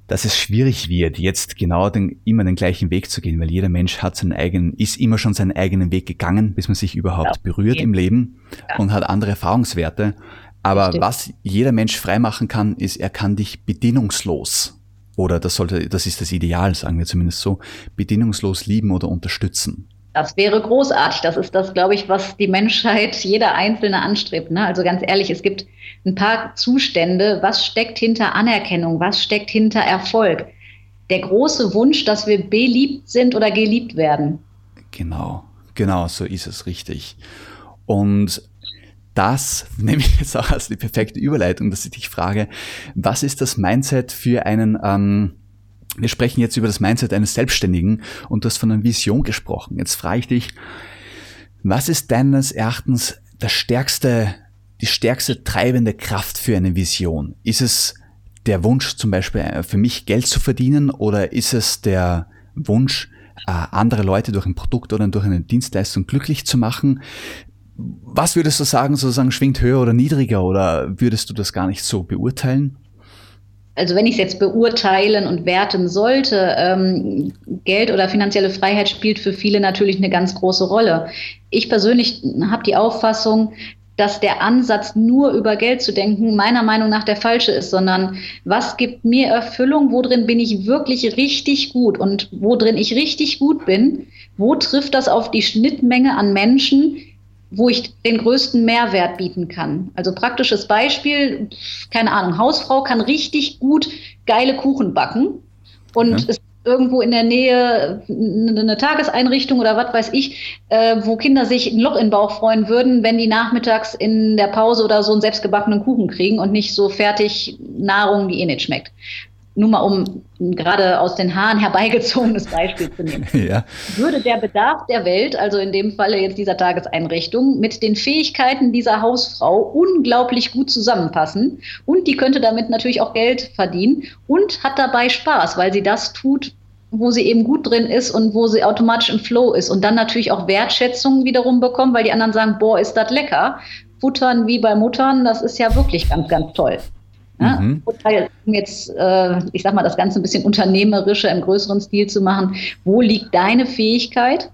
dass es schwierig wird, jetzt genau den, immer den gleichen Weg zu gehen, weil jeder Mensch hat seinen eigenen, ist immer schon seinen eigenen Weg gegangen, bis man sich überhaupt ja. berührt im Leben ja. und hat andere Erfahrungswerte. Aber Stimmt. was jeder Mensch freimachen kann, ist, er kann dich bedingungslos oder das sollte, das ist das Ideal, sagen wir zumindest so, bedingungslos lieben oder unterstützen. Das wäre großartig. Das ist das, glaube ich, was die Menschheit, jeder Einzelne anstrebt. Ne? Also ganz ehrlich, es gibt ein paar Zustände. Was steckt hinter Anerkennung? Was steckt hinter Erfolg? Der große Wunsch, dass wir beliebt sind oder geliebt werden. Genau, genau, so ist es richtig. Und das nehme ich jetzt auch als die perfekte Überleitung, dass ich dich frage, was ist das Mindset für einen, ähm, wir sprechen jetzt über das Mindset eines Selbstständigen und du hast von einer Vision gesprochen. Jetzt frage ich dich, was ist deines Erachtens das stärkste, die stärkste treibende Kraft für eine Vision? Ist es der Wunsch zum Beispiel äh, für mich Geld zu verdienen oder ist es der Wunsch, äh, andere Leute durch ein Produkt oder durch eine Dienstleistung glücklich zu machen? Was würdest du sagen, sozusagen schwingt höher oder niedriger oder würdest du das gar nicht so beurteilen? Also wenn ich es jetzt beurteilen und werten sollte, ähm, Geld oder finanzielle Freiheit spielt für viele natürlich eine ganz große Rolle. Ich persönlich habe die Auffassung, dass der Ansatz, nur über Geld zu denken, meiner Meinung nach der falsche ist, sondern was gibt mir Erfüllung, wo drin bin ich wirklich richtig gut und wo drin ich richtig gut bin, wo trifft das auf die Schnittmenge an Menschen, wo ich den größten Mehrwert bieten kann. Also praktisches Beispiel, keine Ahnung, Hausfrau kann richtig gut geile Kuchen backen und ja. ist irgendwo in der Nähe eine Tageseinrichtung oder was weiß ich, äh, wo Kinder sich ein Loch in den Bauch freuen würden, wenn die nachmittags in der Pause oder so einen selbstgebackenen Kuchen kriegen und nicht so fertig Nahrung, die eh nicht schmeckt nur mal um gerade aus den Haaren herbeigezogenes Beispiel zu nehmen, ja. würde der Bedarf der Welt, also in dem Falle jetzt dieser Tageseinrichtung, mit den Fähigkeiten dieser Hausfrau unglaublich gut zusammenpassen. Und die könnte damit natürlich auch Geld verdienen und hat dabei Spaß, weil sie das tut, wo sie eben gut drin ist und wo sie automatisch im Flow ist und dann natürlich auch Wertschätzung wiederum bekommen, weil die anderen sagen, boah, ist das lecker. Futtern wie bei Muttern, das ist ja wirklich ganz, ganz toll. Ja? Mhm. Um jetzt, äh, ich sag mal, das Ganze ein bisschen unternehmerischer im größeren Stil zu machen. Wo liegt deine Fähigkeit?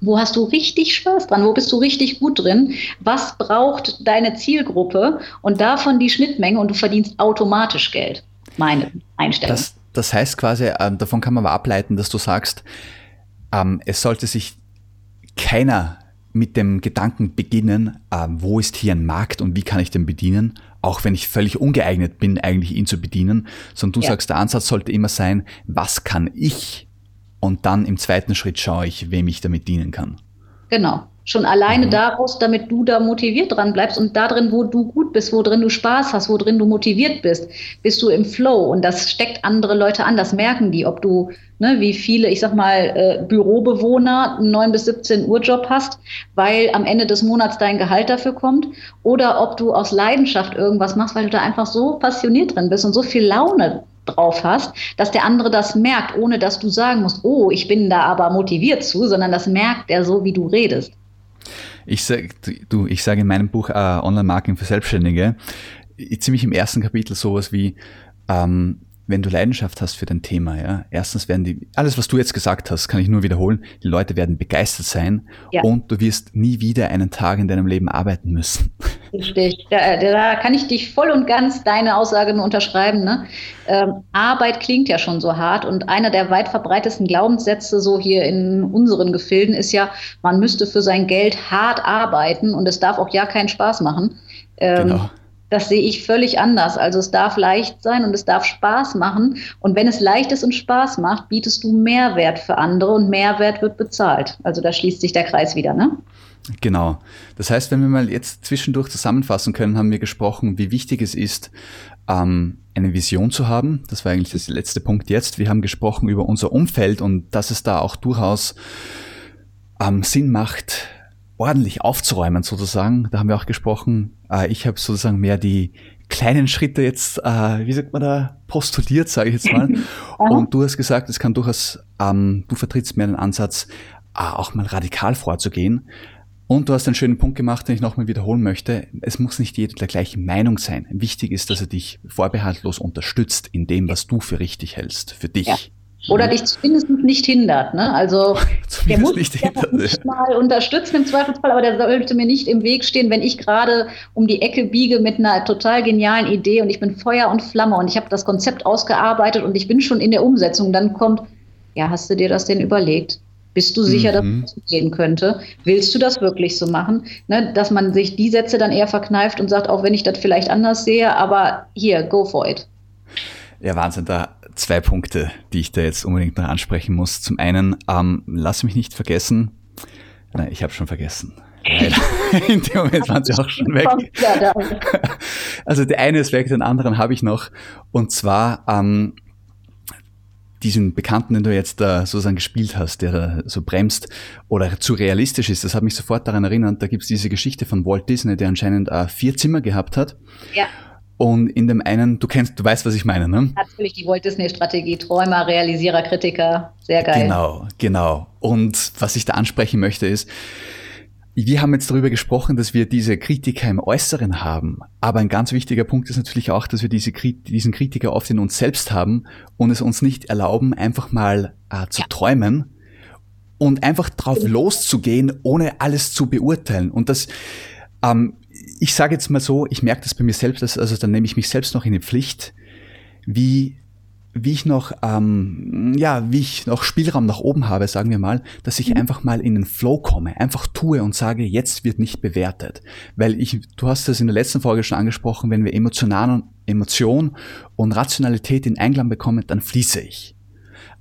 Wo hast du richtig Spaß dran? Wo bist du richtig gut drin? Was braucht deine Zielgruppe? Und davon die Schnittmenge und du verdienst automatisch Geld. Meine Einstellung. Das, das heißt quasi, ähm, davon kann man aber ableiten, dass du sagst, ähm, es sollte sich keiner mit dem Gedanken beginnen, äh, wo ist hier ein Markt und wie kann ich den bedienen, auch wenn ich völlig ungeeignet bin, eigentlich ihn zu bedienen, sondern du ja. sagst, der Ansatz sollte immer sein, was kann ich? Und dann im zweiten Schritt schaue ich, wem ich damit dienen kann. Genau. Schon alleine mhm. daraus, damit du da motiviert dran bleibst und da drin, wo du gut bist, wo drin du Spaß hast, wo drin du motiviert bist, bist du im Flow und das steckt andere Leute an, das merken die, ob du, ne, wie viele, ich sag mal, äh, Bürobewohner einen 9 bis 17 Uhr Job hast, weil am Ende des Monats dein Gehalt dafür kommt oder ob du aus Leidenschaft irgendwas machst, weil du da einfach so passioniert drin bist und so viel Laune drauf hast, dass der andere das merkt, ohne dass du sagen musst, oh, ich bin da aber motiviert zu, sondern das merkt er so, wie du redest. Ich sage du, in meinem Buch äh, Online-Marketing für Selbstständige ziemlich im ersten Kapitel sowas wie, ähm, wenn du Leidenschaft hast für dein Thema, ja, erstens werden die, alles was du jetzt gesagt hast, kann ich nur wiederholen, die Leute werden begeistert sein ja. und du wirst nie wieder einen Tag in deinem Leben arbeiten müssen. Richtig, da, da kann ich dich voll und ganz deine Aussage nur unterschreiben. Ne? Ähm, Arbeit klingt ja schon so hart und einer der weit verbreitesten Glaubenssätze so hier in unseren Gefilden ist ja, man müsste für sein Geld hart arbeiten und es darf auch ja keinen Spaß machen. Ähm, genau Das sehe ich völlig anders. Also es darf leicht sein und es darf Spaß machen. Und wenn es leicht ist und Spaß macht, bietest du Mehrwert für andere und Mehrwert wird bezahlt. Also da schließt sich der Kreis wieder, ne? Genau. Das heißt, wenn wir mal jetzt zwischendurch zusammenfassen können, haben wir gesprochen, wie wichtig es ist, ähm, eine Vision zu haben. Das war eigentlich das letzte Punkt jetzt. Wir haben gesprochen über unser Umfeld und dass es da auch durchaus ähm, Sinn macht, ordentlich aufzuräumen sozusagen. Da haben wir auch gesprochen. Äh, ich habe sozusagen mehr die kleinen Schritte jetzt, äh, wie sagt man da, postuliert, sage ich jetzt mal. und du hast gesagt, es kann durchaus, ähm, du vertrittst mehr den Ansatz, äh, auch mal radikal vorzugehen. Und du hast einen schönen Punkt gemacht, den ich nochmal wiederholen möchte. Es muss nicht jeder der gleichen Meinung sein. Wichtig ist, dass er dich vorbehaltlos unterstützt in dem, was du für richtig hältst, für dich. Oder dich zumindest nicht hindert. Ne? Also der muss nicht, hindert, nicht mal unterstützen im Zweifelsfall, aber der sollte mir nicht im Weg stehen, wenn ich gerade um die Ecke biege mit einer total genialen Idee und ich bin Feuer und Flamme und ich habe das Konzept ausgearbeitet und ich bin schon in der Umsetzung. Dann kommt, ja, hast du dir das denn überlegt? Bist du sicher, mhm. dass das gehen könnte? Willst du das wirklich so machen? Ne, dass man sich die Sätze dann eher verkneift und sagt, auch wenn ich das vielleicht anders sehe, aber hier, go for it. Ja, Wahnsinn, da zwei Punkte, die ich da jetzt unbedingt noch ansprechen muss. Zum einen, ähm, lass mich nicht vergessen, nein, ich habe schon vergessen. in dem Moment waren sie auch schon weg. Also der eine ist weg, den anderen habe ich noch. Und zwar ähm, diesen Bekannten, den du jetzt da sozusagen gespielt hast, der da so bremst oder zu realistisch ist, das hat mich sofort daran erinnert, da gibt es diese Geschichte von Walt Disney, der anscheinend äh, vier Zimmer gehabt hat. Ja. Und in dem einen, du kennst, du weißt, was ich meine, ne? Natürlich die Walt Disney Strategie, Träumer, Realisierer, Kritiker, sehr geil. Genau, genau. Und was ich da ansprechen möchte ist, wir haben jetzt darüber gesprochen, dass wir diese Kritiker im Äußeren haben. Aber ein ganz wichtiger Punkt ist natürlich auch, dass wir diese, diesen Kritiker oft in uns selbst haben und es uns nicht erlauben, einfach mal äh, zu ja. träumen und einfach drauf loszugehen, ohne alles zu beurteilen. Und das, ähm, ich sage jetzt mal so, ich merke das bei mir selbst, dass, also dann nehme ich mich selbst noch in die Pflicht, wie wie ich noch, ähm, ja, wie ich noch Spielraum nach oben habe, sagen wir mal, dass ich mhm. einfach mal in den Flow komme, einfach tue und sage, jetzt wird nicht bewertet. Weil ich, du hast das in der letzten Folge schon angesprochen, wenn wir emotional, Emotion und Rationalität in Einklang bekommen, dann fließe ich.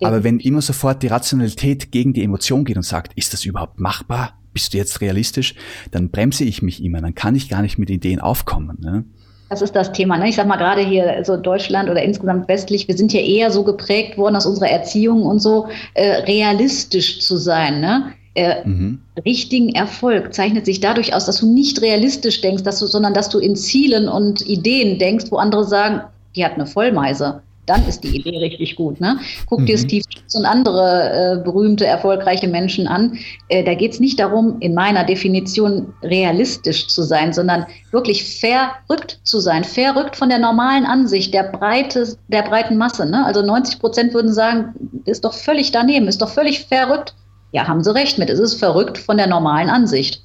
Aber wenn immer sofort die Rationalität gegen die Emotion geht und sagt, ist das überhaupt machbar? Bist du jetzt realistisch? Dann bremse ich mich immer, dann kann ich gar nicht mit Ideen aufkommen. Ne? Das ist das Thema. Ne? Ich sag mal gerade hier so Deutschland oder insgesamt westlich, wir sind ja eher so geprägt worden aus unserer Erziehung und so äh, realistisch zu sein. Ne? Äh, mhm. Richtigen Erfolg zeichnet sich dadurch aus, dass du nicht realistisch denkst, dass du, sondern dass du in Zielen und Ideen denkst, wo andere sagen, die hat eine Vollmeise dann ist die Idee richtig gut. Ne? Guck mhm. dir Steve Jobs und andere äh, berühmte, erfolgreiche Menschen an. Äh, da geht es nicht darum, in meiner Definition realistisch zu sein, sondern wirklich verrückt zu sein. Verrückt von der normalen Ansicht der, Breite, der breiten Masse. Ne? Also 90 Prozent würden sagen, ist doch völlig daneben, ist doch völlig verrückt. Ja, haben sie recht mit. Es ist verrückt von der normalen Ansicht.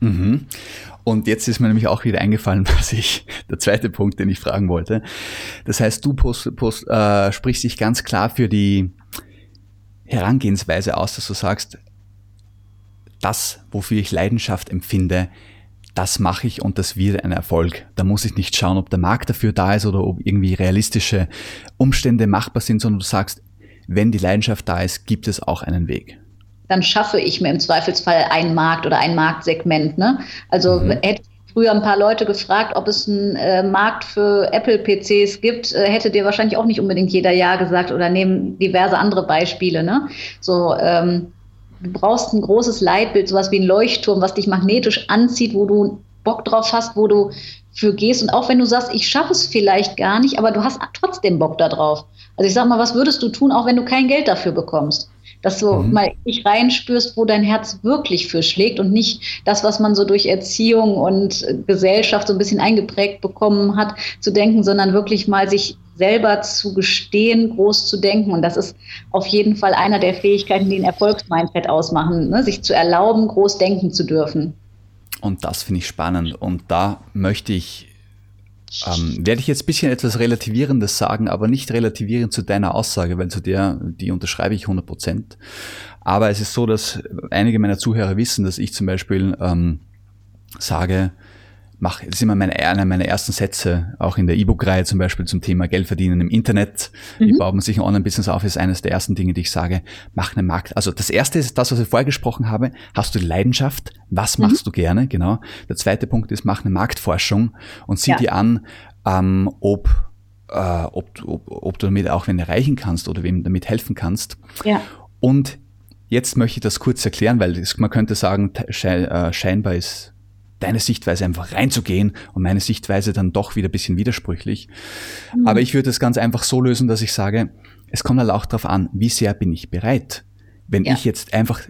Mhm. Und jetzt ist mir nämlich auch wieder eingefallen, was ich, der zweite Punkt, den ich fragen wollte. Das heißt, du post, post, äh, sprichst dich ganz klar für die Herangehensweise aus, dass du sagst, das, wofür ich Leidenschaft empfinde, das mache ich und das wird ein Erfolg. Da muss ich nicht schauen, ob der Markt dafür da ist oder ob irgendwie realistische Umstände machbar sind, sondern du sagst, wenn die Leidenschaft da ist, gibt es auch einen Weg dann schaffe ich mir im Zweifelsfall einen Markt oder ein Marktsegment. Ne? Also mhm. hätte früher ein paar Leute gefragt, ob es einen äh, Markt für Apple-PCs gibt, äh, hätte dir wahrscheinlich auch nicht unbedingt jeder Ja gesagt oder nehmen diverse andere Beispiele. Ne? So, ähm, du brauchst ein großes Leitbild, sowas wie ein Leuchtturm, was dich magnetisch anzieht, wo du Bock drauf hast, wo du für gehst. Und auch wenn du sagst, ich schaffe es vielleicht gar nicht, aber du hast trotzdem Bock darauf. Also ich sag mal, was würdest du tun, auch wenn du kein Geld dafür bekommst? Dass du mhm. mal nicht reinspürst, wo dein Herz wirklich für schlägt und nicht das, was man so durch Erziehung und Gesellschaft so ein bisschen eingeprägt bekommen hat, zu denken, sondern wirklich mal sich selber zu gestehen, groß zu denken. Und das ist auf jeden Fall einer der Fähigkeiten, die ein Erfolgsmindset ausmachen, ne? sich zu erlauben, groß denken zu dürfen. Und das finde ich spannend. Und da möchte ich ähm, werde ich jetzt ein bisschen etwas Relativierendes sagen, aber nicht relativierend zu deiner Aussage, weil zu der, die unterschreibe ich 100 Prozent. Aber es ist so, dass einige meiner Zuhörer wissen, dass ich zum Beispiel ähm, sage, mach, das ist immer meine, einer meiner ersten Sätze, auch in der E-Book-Reihe zum Beispiel zum Thema Geld verdienen im Internet. Mhm. Wie baut man sich ein Online-Business auf, ist eines der ersten Dinge, die ich sage, mach einen Markt. Also das erste ist das, was ich vorher gesprochen habe. Hast du Leidenschaft? Was mhm. machst du gerne? Genau. Der zweite Punkt ist, mach eine Marktforschung und sieh ja. dir an, ähm, ob, äh, ob, ob, ob du damit auch wen erreichen kannst oder wem damit helfen kannst. Ja. Und jetzt möchte ich das kurz erklären, weil man könnte sagen, äh, scheinbar ist deine Sichtweise einfach reinzugehen und meine Sichtweise dann doch wieder ein bisschen widersprüchlich. Mhm. Aber ich würde es ganz einfach so lösen, dass ich sage, es kommt halt auch darauf an, wie sehr bin ich bereit. Wenn ja. ich jetzt einfach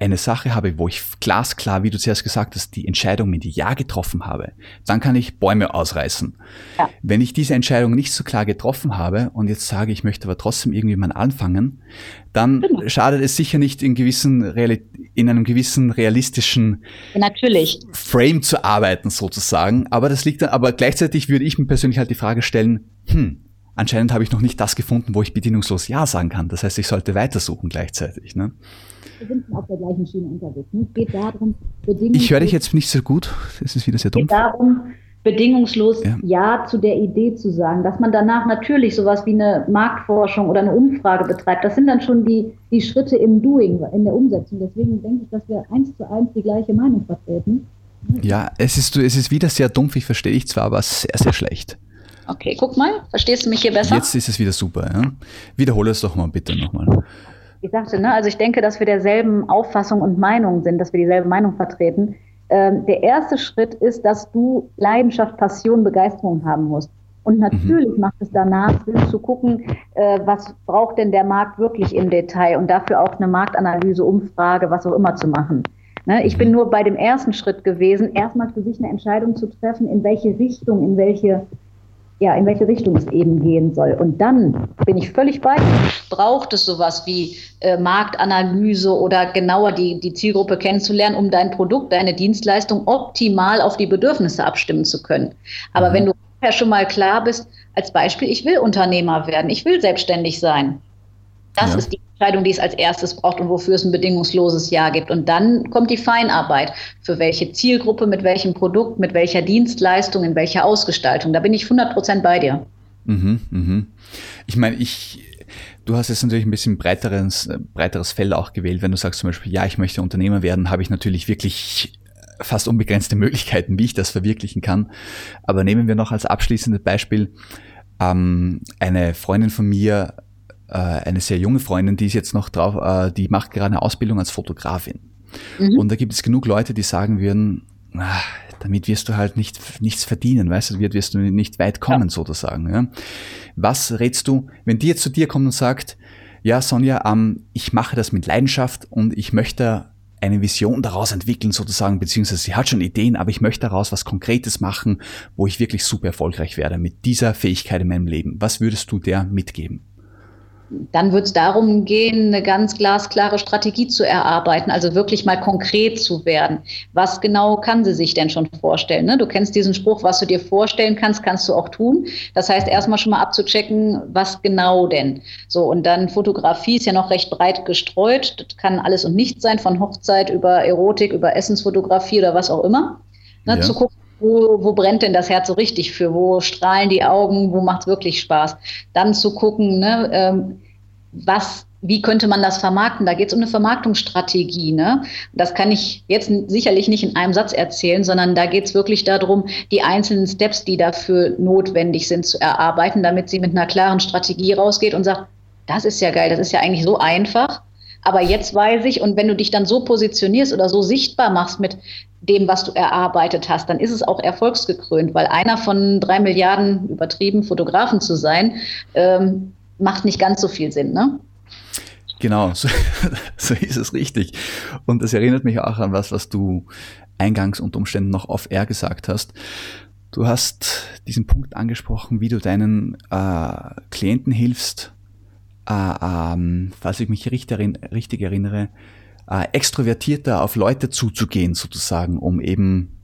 eine Sache habe, wo ich glasklar, wie du zuerst gesagt hast, die Entscheidung mit Ja getroffen habe, dann kann ich Bäume ausreißen. Ja. Wenn ich diese Entscheidung nicht so klar getroffen habe und jetzt sage, ich möchte aber trotzdem irgendwie mal anfangen, dann genau. schadet es sicher nicht in gewissen in einem gewissen realistischen Natürlich. Frame zu arbeiten sozusagen. Aber das liegt dann, aber gleichzeitig würde ich mir persönlich halt die Frage stellen, hm, anscheinend habe ich noch nicht das gefunden, wo ich bedienungslos Ja sagen kann. Das heißt, ich sollte weitersuchen gleichzeitig. Ne? Wir sind auf der gleichen Schiene unterwegs. Es geht darum, Ich höre dich jetzt nicht so gut. Es ist wieder sehr dumm. Es geht darum, bedingungslos ja. ja. zu der Idee zu sagen, dass man danach natürlich sowas wie eine Marktforschung oder eine Umfrage betreibt. Das sind dann schon die, die Schritte im Doing, in der Umsetzung. Deswegen denke ich, dass wir eins zu eins die gleiche Meinung vertreten. Ja, es ist, es ist wieder sehr dumpf, ich verstehe dich zwar, aber sehr, sehr schlecht. Okay, guck mal, verstehst du mich hier besser? Jetzt ist es wieder super. Ja? Wiederhole es doch mal bitte nochmal. Ich sagte, ne, also ich denke, dass wir derselben Auffassung und Meinung sind, dass wir dieselbe Meinung vertreten. Ähm, der erste Schritt ist, dass du Leidenschaft, Passion, Begeisterung haben musst. Und natürlich mhm. macht es danach Sinn zu gucken, äh, was braucht denn der Markt wirklich im Detail und dafür auch eine Marktanalyse, Umfrage, was auch immer zu machen. Ne, ich bin mhm. nur bei dem ersten Schritt gewesen, erstmal für sich eine Entscheidung zu treffen, in welche Richtung, in welche ja, in welche Richtung es eben gehen soll. Und dann bin ich völlig bei. Braucht es sowas wie äh, Marktanalyse oder genauer die, die Zielgruppe kennenzulernen, um dein Produkt, deine Dienstleistung optimal auf die Bedürfnisse abstimmen zu können. Aber mhm. wenn du ja schon mal klar bist, als Beispiel, ich will Unternehmer werden, ich will selbstständig sein. Das ja. ist die Entscheidung, die es als erstes braucht und wofür es ein bedingungsloses Ja gibt. Und dann kommt die Feinarbeit. Für welche Zielgruppe, mit welchem Produkt, mit welcher Dienstleistung, in welcher Ausgestaltung. Da bin ich 100 Prozent bei dir. Mhm, mhm. Ich meine, ich, du hast jetzt natürlich ein bisschen breiteres, breiteres Feld auch gewählt. Wenn du sagst zum Beispiel, ja, ich möchte Unternehmer werden, habe ich natürlich wirklich fast unbegrenzte Möglichkeiten, wie ich das verwirklichen kann. Aber nehmen wir noch als abschließendes Beispiel, ähm, eine Freundin von mir eine sehr junge Freundin, die ist jetzt noch drauf, äh, die macht gerade eine Ausbildung als Fotografin. Mhm. Und da gibt es genug Leute, die sagen würden, ah, damit wirst du halt nicht, nichts verdienen, weißt du, wirst du nicht weit kommen ja. sozusagen. Ja? Was rätst du, wenn die jetzt zu dir kommt und sagt, ja Sonja, ähm, ich mache das mit Leidenschaft und ich möchte eine Vision daraus entwickeln sozusagen, beziehungsweise sie hat schon Ideen, aber ich möchte daraus was Konkretes machen, wo ich wirklich super erfolgreich werde mit dieser Fähigkeit in meinem Leben. Was würdest du der mitgeben? Dann wird es darum gehen, eine ganz glasklare Strategie zu erarbeiten, also wirklich mal konkret zu werden. Was genau kann sie sich denn schon vorstellen? Ne? Du kennst diesen Spruch, was du dir vorstellen kannst, kannst du auch tun. Das heißt, erstmal schon mal abzuchecken, was genau denn. So, und dann Fotografie ist ja noch recht breit gestreut. Das kann alles und nichts sein, von Hochzeit über Erotik, über Essensfotografie oder was auch immer. Ne? Ja. Zu gucken, wo, wo brennt denn das Herz so richtig für? Wo strahlen die Augen? Wo macht es wirklich Spaß? Dann zu gucken, ne, ähm, was, wie könnte man das vermarkten? Da geht es um eine Vermarktungsstrategie. Ne? Das kann ich jetzt sicherlich nicht in einem Satz erzählen, sondern da geht es wirklich darum, die einzelnen Steps, die dafür notwendig sind, zu erarbeiten, damit sie mit einer klaren Strategie rausgeht und sagt, das ist ja geil, das ist ja eigentlich so einfach. Aber jetzt weiß ich, und wenn du dich dann so positionierst oder so sichtbar machst mit dem, was du erarbeitet hast, dann ist es auch erfolgsgekrönt, weil einer von drei Milliarden übertrieben Fotografen zu sein, ähm, macht nicht ganz so viel Sinn, ne? Genau, so, so ist es richtig. Und das erinnert mich auch an was, was du eingangs unter Umständen noch off-air gesagt hast. Du hast diesen Punkt angesprochen, wie du deinen äh, Klienten hilfst, äh, ähm, falls ich mich richtig, richtig erinnere, äh, extrovertierter auf Leute zuzugehen, sozusagen, um eben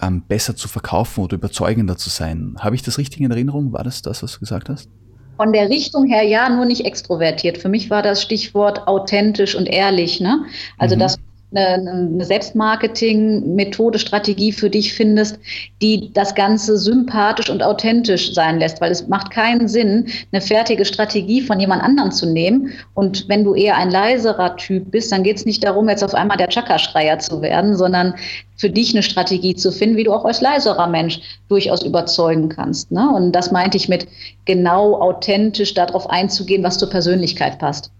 ähm, besser zu verkaufen oder überzeugender zu sein. Habe ich das richtig in Erinnerung? War das das, was du gesagt hast? Von der Richtung her ja, nur nicht extrovertiert. Für mich war das Stichwort authentisch und ehrlich. Ne? Also mhm. das eine, eine Selbstmarketing-Methode, Strategie für dich findest, die das Ganze sympathisch und authentisch sein lässt, weil es macht keinen Sinn, eine fertige Strategie von jemand anderem zu nehmen. Und wenn du eher ein leiserer Typ bist, dann geht es nicht darum, jetzt auf einmal der Chakra-Schreier zu werden, sondern für dich eine Strategie zu finden, wie du auch als leiserer Mensch durchaus überzeugen kannst. Ne? Und das meinte ich mit genau authentisch darauf einzugehen, was zur Persönlichkeit passt.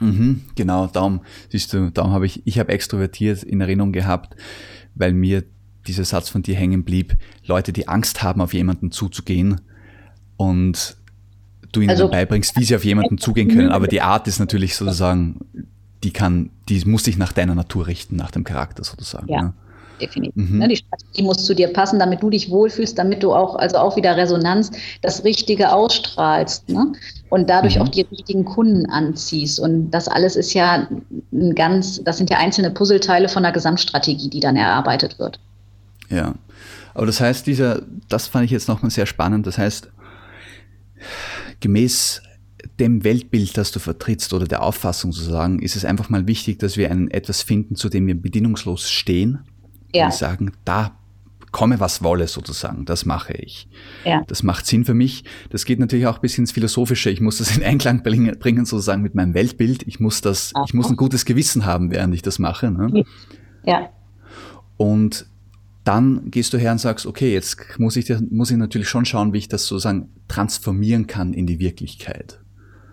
Mhm, genau, darum, siehst du, darum habe ich, ich habe extrovertiert in Erinnerung gehabt, weil mir dieser Satz von dir hängen blieb, Leute, die Angst haben, auf jemanden zuzugehen und du ihnen also, beibringst, wie sie auf jemanden zugehen können. Aber die Art ist natürlich sozusagen, die kann, die muss sich nach deiner Natur richten, nach dem Charakter sozusagen. Ja. Ne? Definitiv. Mhm. Ne, die Strategie muss zu dir passen, damit du dich wohlfühlst, damit du auch, also auch wieder Resonanz, das Richtige ausstrahlst ne? und dadurch mhm. auch die richtigen Kunden anziehst. Und das alles ist ja ein ganz, das sind ja einzelne Puzzleteile von einer Gesamtstrategie, die dann erarbeitet wird. Ja, aber das heißt, dieser, das fand ich jetzt nochmal sehr spannend. Das heißt, gemäß dem Weltbild, das du vertrittst oder der Auffassung sozusagen, ist es einfach mal wichtig, dass wir ein, etwas finden, zu dem wir bedingungslos stehen ja. die sagen, da komme was wolle sozusagen, das mache ich. Ja. Das macht Sinn für mich. Das geht natürlich auch bis ins Philosophische. Ich muss das in Einklang bringen, sozusagen mit meinem Weltbild. Ich muss das, Aha. ich muss ein gutes Gewissen haben, während ich das mache. Ne? Ja. Und dann gehst du her und sagst, okay, jetzt muss ich, muss ich natürlich schon schauen, wie ich das sozusagen transformieren kann in die Wirklichkeit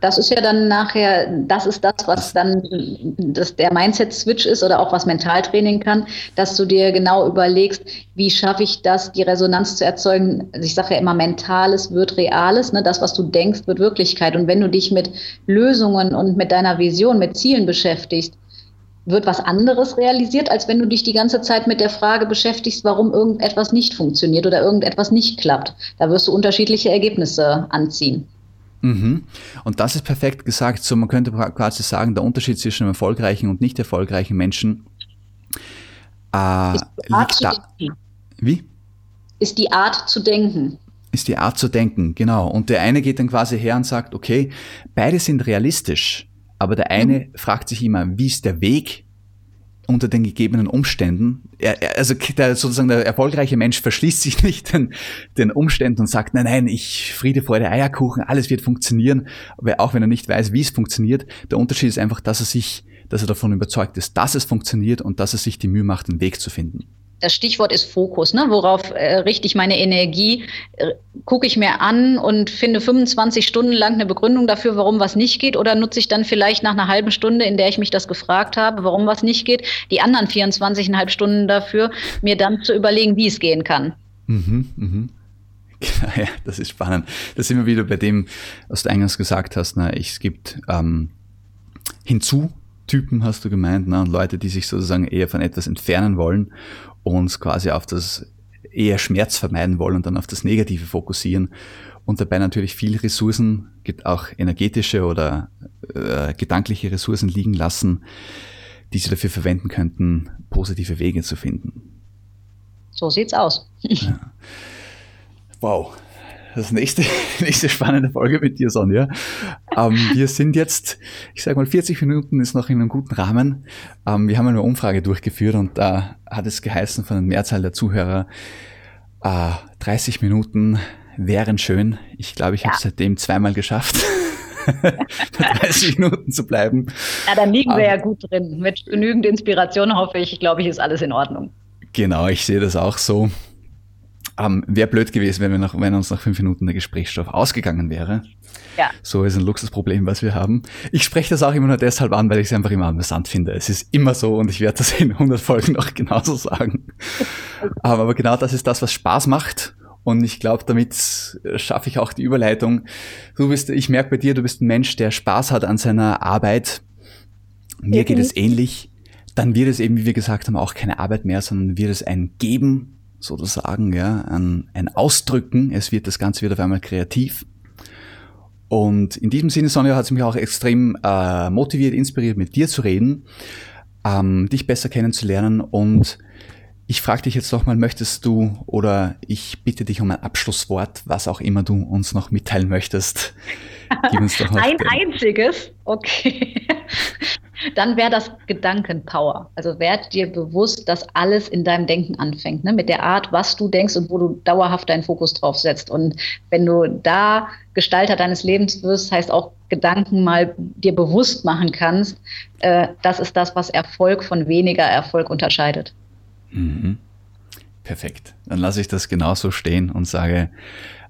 das ist ja dann nachher, das ist das, was dann das der Mindset-Switch ist oder auch was Mentaltraining kann, dass du dir genau überlegst, wie schaffe ich das, die Resonanz zu erzeugen. Also ich sage ja immer, Mentales wird Reales, ne? das, was du denkst, wird Wirklichkeit. Und wenn du dich mit Lösungen und mit deiner Vision, mit Zielen beschäftigst, wird was anderes realisiert, als wenn du dich die ganze Zeit mit der Frage beschäftigst, warum irgendetwas nicht funktioniert oder irgendetwas nicht klappt. Da wirst du unterschiedliche Ergebnisse anziehen. Mhm. Und das ist perfekt gesagt. So, man könnte quasi sagen, der Unterschied zwischen einem erfolgreichen und nicht erfolgreichen Menschen äh, liegt da. Wie? Ist die Art zu denken. Ist die Art zu denken, genau. Und der eine geht dann quasi her und sagt, okay, beide sind realistisch, aber der eine mhm. fragt sich immer, wie ist der Weg unter den gegebenen Umständen. Er, er, also der, sozusagen der erfolgreiche Mensch verschließt sich nicht den, den Umständen und sagt, nein, nein, ich Friede, Freude, Eierkuchen, alles wird funktionieren, aber auch wenn er nicht weiß, wie es funktioniert. Der Unterschied ist einfach, dass er sich, dass er davon überzeugt ist, dass es funktioniert und dass er sich die Mühe macht, einen Weg zu finden das Stichwort ist Fokus. Ne? Worauf äh, richte ich meine Energie? Äh, Gucke ich mir an und finde 25 Stunden lang eine Begründung dafür, warum was nicht geht? Oder nutze ich dann vielleicht nach einer halben Stunde, in der ich mich das gefragt habe, warum was nicht geht, die anderen 24,5 Stunden dafür, mir dann zu überlegen, wie es gehen kann? Mhm, mhm. Ja, das ist spannend. Da sind wir wieder bei dem, was du eingangs gesagt hast. Ne? Es gibt ähm, hinzu Typen, hast du gemeint, ne? und Leute, die sich sozusagen eher von etwas entfernen wollen uns quasi auf das eher Schmerz vermeiden wollen und dann auf das Negative fokussieren und dabei natürlich viel Ressourcen, auch energetische oder äh, gedankliche Ressourcen liegen lassen, die sie dafür verwenden könnten, positive Wege zu finden. So sieht's aus. Ja. Wow, das nächste, nächste spannende Folge mit dir, Sonja. Ähm, wir sind jetzt, ich sage mal, 40 Minuten ist noch in einem guten Rahmen. Ähm, wir haben eine Umfrage durchgeführt und da hat es geheißen von der Mehrzahl der Zuhörer, äh, 30 Minuten wären schön. Ich glaube, ich ja. habe es seitdem zweimal geschafft. 30 Minuten zu bleiben. Ja, dann liegen wir ja gut drin. Mit genügend Inspiration hoffe ich, glaube ich, ist alles in Ordnung. Genau, ich sehe das auch so. Ähm, Wäre blöd gewesen, wenn, wir nach, wenn uns nach fünf Minuten der Gesprächsstoff ausgegangen wäre. Ja. So ist ein Luxusproblem, was wir haben. Ich spreche das auch immer nur deshalb an, weil ich es einfach immer amüsant finde. Es ist immer so und ich werde das in 100 Folgen noch genauso sagen. Aber genau das ist das, was Spaß macht. Und ich glaube, damit schaffe ich auch die Überleitung. Du bist, ich merke bei dir, du bist ein Mensch, der Spaß hat an seiner Arbeit. Mir geht es ähnlich. Dann wird es eben, wie wir gesagt haben, auch keine Arbeit mehr, sondern wird es ein Geben sozusagen, ja, ein, ein Ausdrücken. Es wird das Ganze wird auf einmal kreativ. Und in diesem Sinne, Sonja, hat es mich auch extrem äh, motiviert, inspiriert, mit dir zu reden, ähm, dich besser kennenzulernen. Und ich frage dich jetzt nochmal, möchtest du oder ich bitte dich um ein Abschlusswort, was auch immer du uns noch mitteilen möchtest. Gib uns doch noch ein den. einziges, okay. Dann wäre das Gedankenpower. Also werd dir bewusst, dass alles in deinem Denken anfängt, ne? mit der Art, was du denkst und wo du dauerhaft deinen Fokus drauf setzt. Und wenn du da Gestalter deines Lebens wirst, heißt auch Gedanken mal dir bewusst machen kannst, äh, das ist das, was Erfolg von weniger Erfolg unterscheidet. Mhm. Perfekt. Dann lasse ich das genauso stehen und sage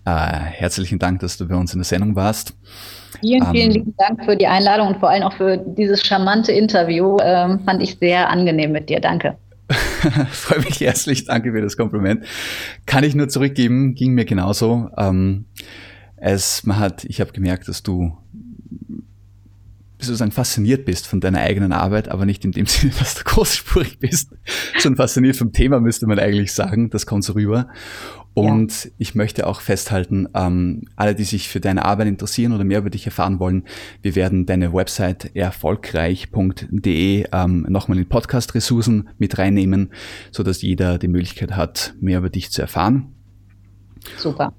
äh, herzlichen Dank, dass du bei uns in der Sendung warst. Vielen, vielen ähm, lieben Dank für die Einladung und vor allem auch für dieses charmante Interview. Ähm, fand ich sehr angenehm mit dir. Danke. Freue mich herzlich. Danke für das Kompliment. Kann ich nur zurückgeben. Ging mir genauso. Ähm, es, man hat, ich habe gemerkt, dass du sozusagen fasziniert bist von deiner eigenen Arbeit, aber nicht in dem Sinne, dass du großspurig bist, sondern fasziniert vom Thema, müsste man eigentlich sagen. Das kommt so rüber. Und ja. ich möchte auch festhalten, ähm, alle, die sich für deine Arbeit interessieren oder mehr über dich erfahren wollen, wir werden deine Website erfolgreich.de ähm, nochmal in Podcast-Ressourcen mit reinnehmen, so dass jeder die Möglichkeit hat, mehr über dich zu erfahren. Super.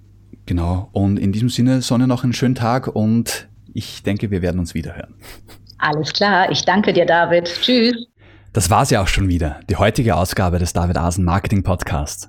Genau. Und in diesem Sinne, Sonne, noch einen schönen Tag und ich denke, wir werden uns wiederhören. Alles klar. Ich danke dir, David. Tschüss. Das war's ja auch schon wieder, die heutige Ausgabe des David Asen Marketing Podcasts.